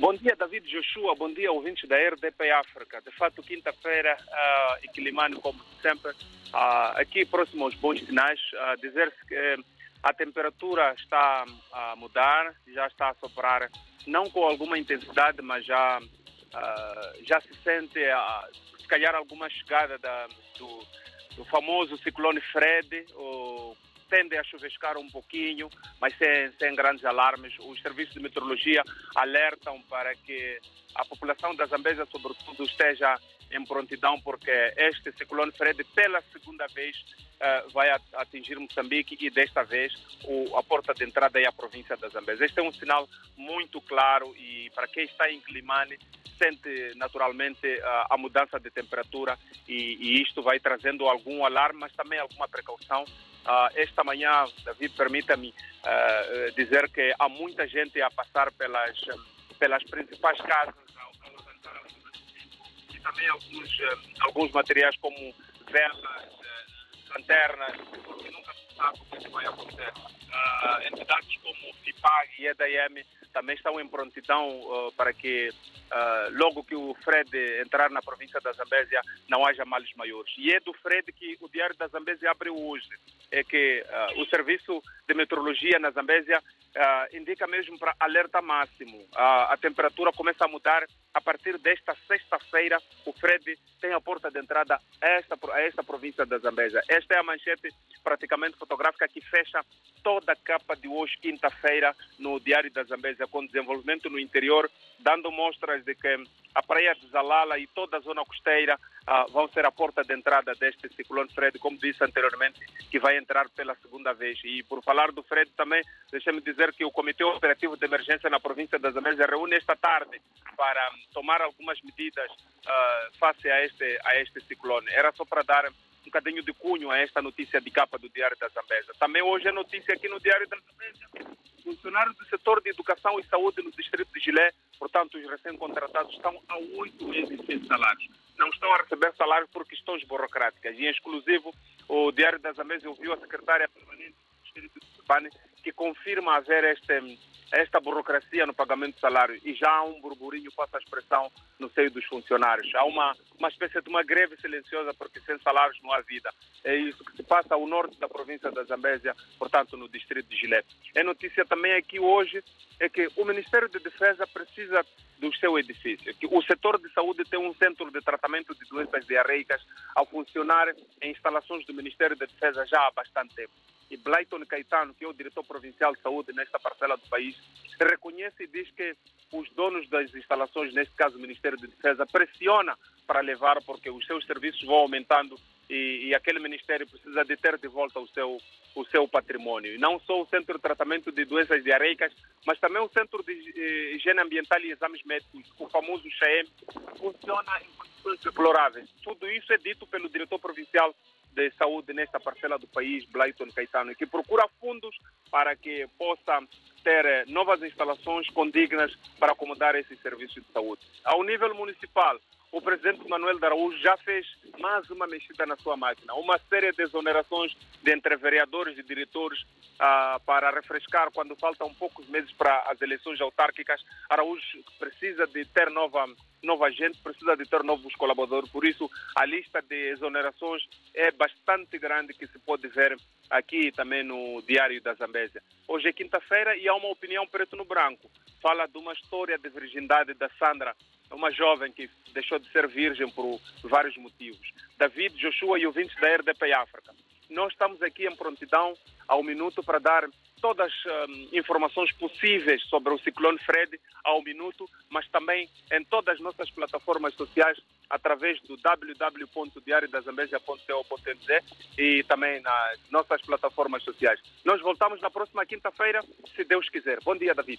Bom dia, David Joshua. Bom dia, ouvintes da RDP África. De fato, quinta-feira, uh, Equilimano, como sempre, uh, aqui próximo aos bons sinais, uh, dizer-se que a temperatura está a mudar, já está a soprar, não com alguma intensidade, mas já, uh, já se sente, uh, se calhar, alguma chegada da, do, do famoso ciclone Fred, ou tende a chuvescar um pouquinho, mas sem, sem grandes alarmes. Os serviços de meteorologia alertam para que a população da Zambésia, sobretudo, esteja em prontidão, porque este ciclone Fred, pela segunda vez, uh, vai atingir Moçambique e desta vez o, a porta de entrada é a província da Zambésia. Este é um sinal muito claro e para quem está em Climane sente naturalmente uh, a mudança de temperatura e, e, isto vai trazendo algum alarme, mas também alguma precaução. Uh, esta manhã, David, permita-me dizer que há muita gente a passar pelas, pelas principais casas também alguns, eh, alguns materiais como velas, lanternas, porque nunca se sabe o que vai acontecer. Uh, entidades como FIPAG e EDM também estão em prontidão uh, para que uh, logo que o Fred entrar na província da Zambésia não haja males maiores. E é do Fred que o Diário da Zambésia abre hoje, é que o Serviço de Meteorologia na Zambésia indica mesmo para alerta máximo. a temperatura começa a mudar a partir desta sexta-feira, o Fred tem a porta de entrada a esta, a esta província da Zambésia. Esta é a manchete praticamente fotográfica que fecha toda a capa de hoje, quinta-feira, no Diário da Zambésia, com desenvolvimento no interior, dando mostras de que a praia de Zalala e toda a zona costeira uh, vão ser a porta de entrada deste ciclone Fred, como disse anteriormente, que vai entrar pela segunda vez. E por falar do Fred também, deixe-me dizer que o Comitê Operativo de Emergência na província da Zambésia reúne esta tarde para tomar algumas medidas uh, face a este, a este ciclone. Era só para dar um bocadinho de cunho a esta notícia de capa do Diário da Zambésia. Também hoje é notícia aqui no Diário da Zambésia. Funcionários do setor de educação e saúde no distrito de Gilé, portanto, os recém-contratados estão há oito meses sem salários. Não estão a receber salário por questões burocráticas. E, em exclusivo, o Diário da Zambésia ouviu a secretária permanente do distrito de Sebane que confirma haver este, esta burocracia no pagamento de salário e já há um burburinho, passa a expressão, no seio dos funcionários. Há uma, uma espécie de uma greve silenciosa porque sem salários não há vida. É isso que se passa ao norte da província da Zambésia, portanto no distrito de Gilé. É notícia também aqui hoje é que o Ministério de Defesa precisa do seu edifício. O setor de saúde tem um centro de tratamento de doenças diarreicas a funcionar em instalações do Ministério da Defesa já há bastante tempo e Blayton Caetano, que é o diretor provincial de saúde nesta parcela do país, reconhece e diz que os donos das instalações, neste caso o Ministério de Defesa, pressiona para levar porque os seus serviços vão aumentando e, e, aquele ministério precisa de ter de volta o seu, o seu patrimônio. Não só o Centro de Tratamento de Doenças Diarreicas, mas também o Centro de eh, Higiene Ambiental e Exames Médicos, o famoso CHEM, funciona em condições deploráveis. Tudo isso é dito pelo diretor provincial de saúde nesta parcela do país, Blayton Caetano, que procura fundos para que possa ter eh, novas instalações condignas para acomodar esses serviços de saúde. Ao nível municipal, o presidente Manuel Araújo já fez mais uma mexida na sua máquina, uma série de exonerações de entre vereadores e diretores ah, para refrescar quando faltam poucos meses para as eleições autárquicas. Araújo precisa de ter nova nova gente, precisa de ter novos colaboradores. Por isso, a lista de exonerações é bastante grande que se pode ver aqui também no Diário da Zambésia. Hoje é quinta-feira e há uma opinião preto no branco. Fala de uma história de virgindade da Sandra, uma jovem que deixou de ser virgem por vários motivos. David, Joshua e ouvintes da RDP África. Nós estamos aqui em prontidão ao minuto para dar todas as um, informações possíveis sobre o ciclone Fred ao minuto, mas também em todas as nossas plataformas sociais, através do www.diariodazambesia.co.nz e também nas nossas plataformas sociais. Nós voltamos na próxima quinta-feira, se Deus quiser. Bom dia, David.